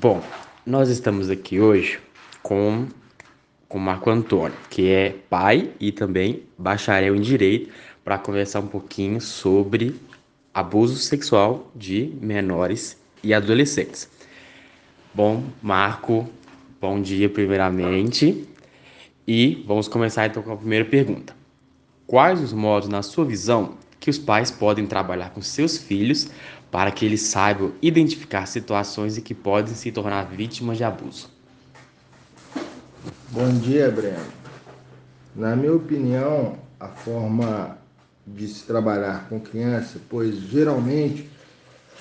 Bom, nós estamos aqui hoje com com Marco Antônio, que é pai e também bacharel em direito, para conversar um pouquinho sobre abuso sexual de menores e adolescentes. Bom, Marco, bom dia primeiramente. E vamos começar então com a primeira pergunta. Quais os modos, na sua visão, que os pais podem trabalhar com seus filhos para que eles saibam identificar situações em que podem se tornar vítimas de abuso? Bom dia, Breno. Na minha opinião, a forma de se trabalhar com criança, pois geralmente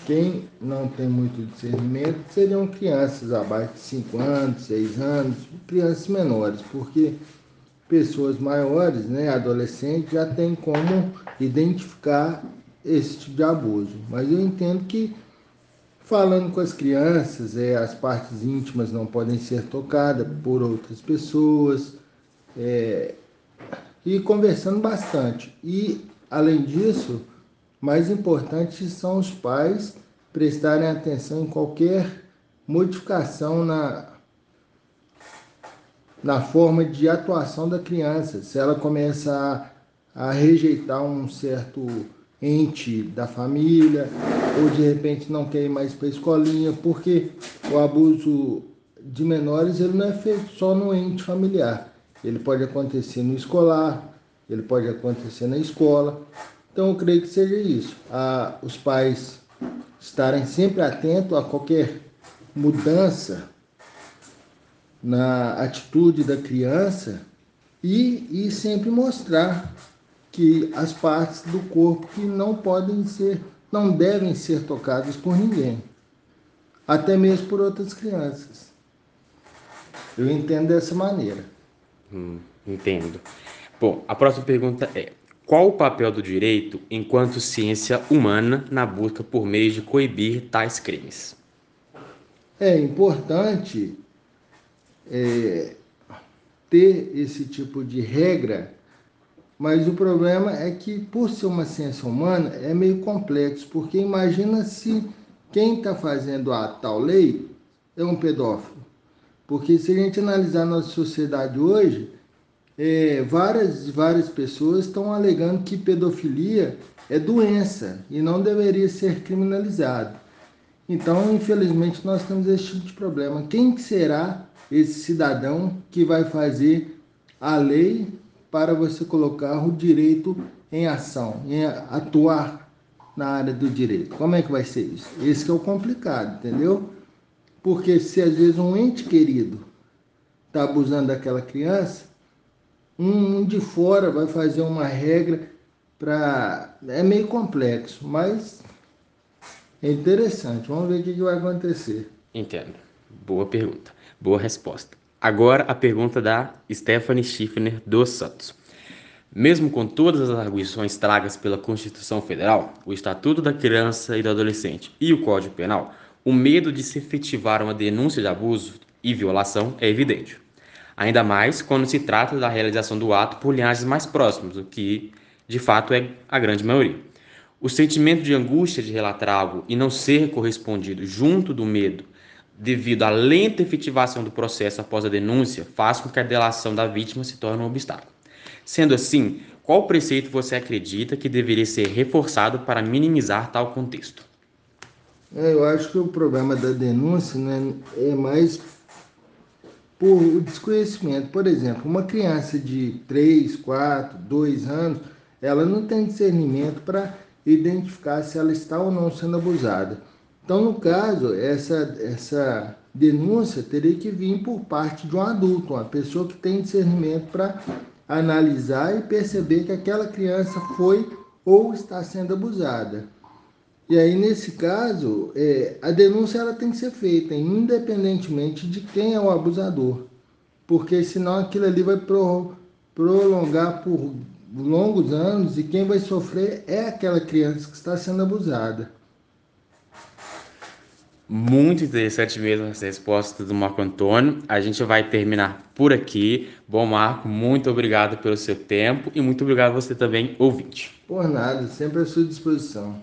quem não tem muito discernimento seriam crianças abaixo de 5 anos, 6 anos, crianças menores, porque pessoas maiores, né, adolescentes, já tem como identificar esse tipo de abuso. Mas eu entendo que falando com as crianças, é, as partes íntimas não podem ser tocadas por outras pessoas, é, e conversando bastante. E, além disso, mais importante são os pais prestarem atenção em qualquer modificação na, na forma de atuação da criança. Se ela começa a, a rejeitar um certo ente da família, ou de repente não quer ir mais para a escolinha, porque o abuso de menores ele não é feito só no ente familiar. Ele pode acontecer no escolar, ele pode acontecer na escola. Então eu creio que seja isso. Ah, os pais estarem sempre atentos a qualquer mudança na atitude da criança e, e sempre mostrar que as partes do corpo que não podem ser, não devem ser tocadas por ninguém, até mesmo por outras crianças. Eu entendo dessa maneira. Hum, entendo. Bom, a próxima pergunta é: qual o papel do direito enquanto ciência humana na busca por meios de coibir tais crimes? É importante é, ter esse tipo de regra mas o problema é que, por ser uma ciência humana, é meio complexo, porque imagina se quem está fazendo a tal lei é um pedófilo. Porque se a gente analisar a nossa sociedade hoje, é, várias várias pessoas estão alegando que pedofilia é doença e não deveria ser criminalizado. Então, infelizmente, nós temos esse tipo de problema. Quem será esse cidadão que vai fazer a lei para você colocar o direito em ação, em atuar na área do direito. Como é que vai ser isso? Esse é o complicado, entendeu? Porque se às vezes um ente querido está abusando daquela criança, um de fora vai fazer uma regra para. É meio complexo, mas é interessante. Vamos ver o que vai acontecer. Entendo. Boa pergunta. Boa resposta. Agora a pergunta da Stephanie Schiffner dos Santos. Mesmo com todas as arguições tragas pela Constituição Federal, o Estatuto da Criança e do Adolescente e o Código Penal, o medo de se efetivar uma denúncia de abuso e violação é evidente. Ainda mais quando se trata da realização do ato por linhagens mais próximas, o que de fato é a grande maioria. O sentimento de angústia de relatar algo e não ser correspondido junto do medo devido à lenta efetivação do processo após a denúncia, faz com que a delação da vítima se torne um obstáculo. Sendo assim, qual preceito você acredita que deveria ser reforçado para minimizar tal contexto? É, eu acho que o problema da denúncia né, é mais por desconhecimento. Por exemplo, uma criança de 3, 4, 2 anos, ela não tem discernimento para identificar se ela está ou não sendo abusada. Então, no caso, essa, essa denúncia teria que vir por parte de um adulto, uma pessoa que tem discernimento para analisar e perceber que aquela criança foi ou está sendo abusada. E aí, nesse caso, é, a denúncia ela tem que ser feita, independentemente de quem é o abusador, porque senão aquilo ali vai pro, prolongar por longos anos e quem vai sofrer é aquela criança que está sendo abusada. Muito interessante mesmo essa resposta do Marco Antônio. A gente vai terminar por aqui. Bom, Marco, muito obrigado pelo seu tempo e muito obrigado a você também, ouvinte. Por nada, sempre à sua disposição.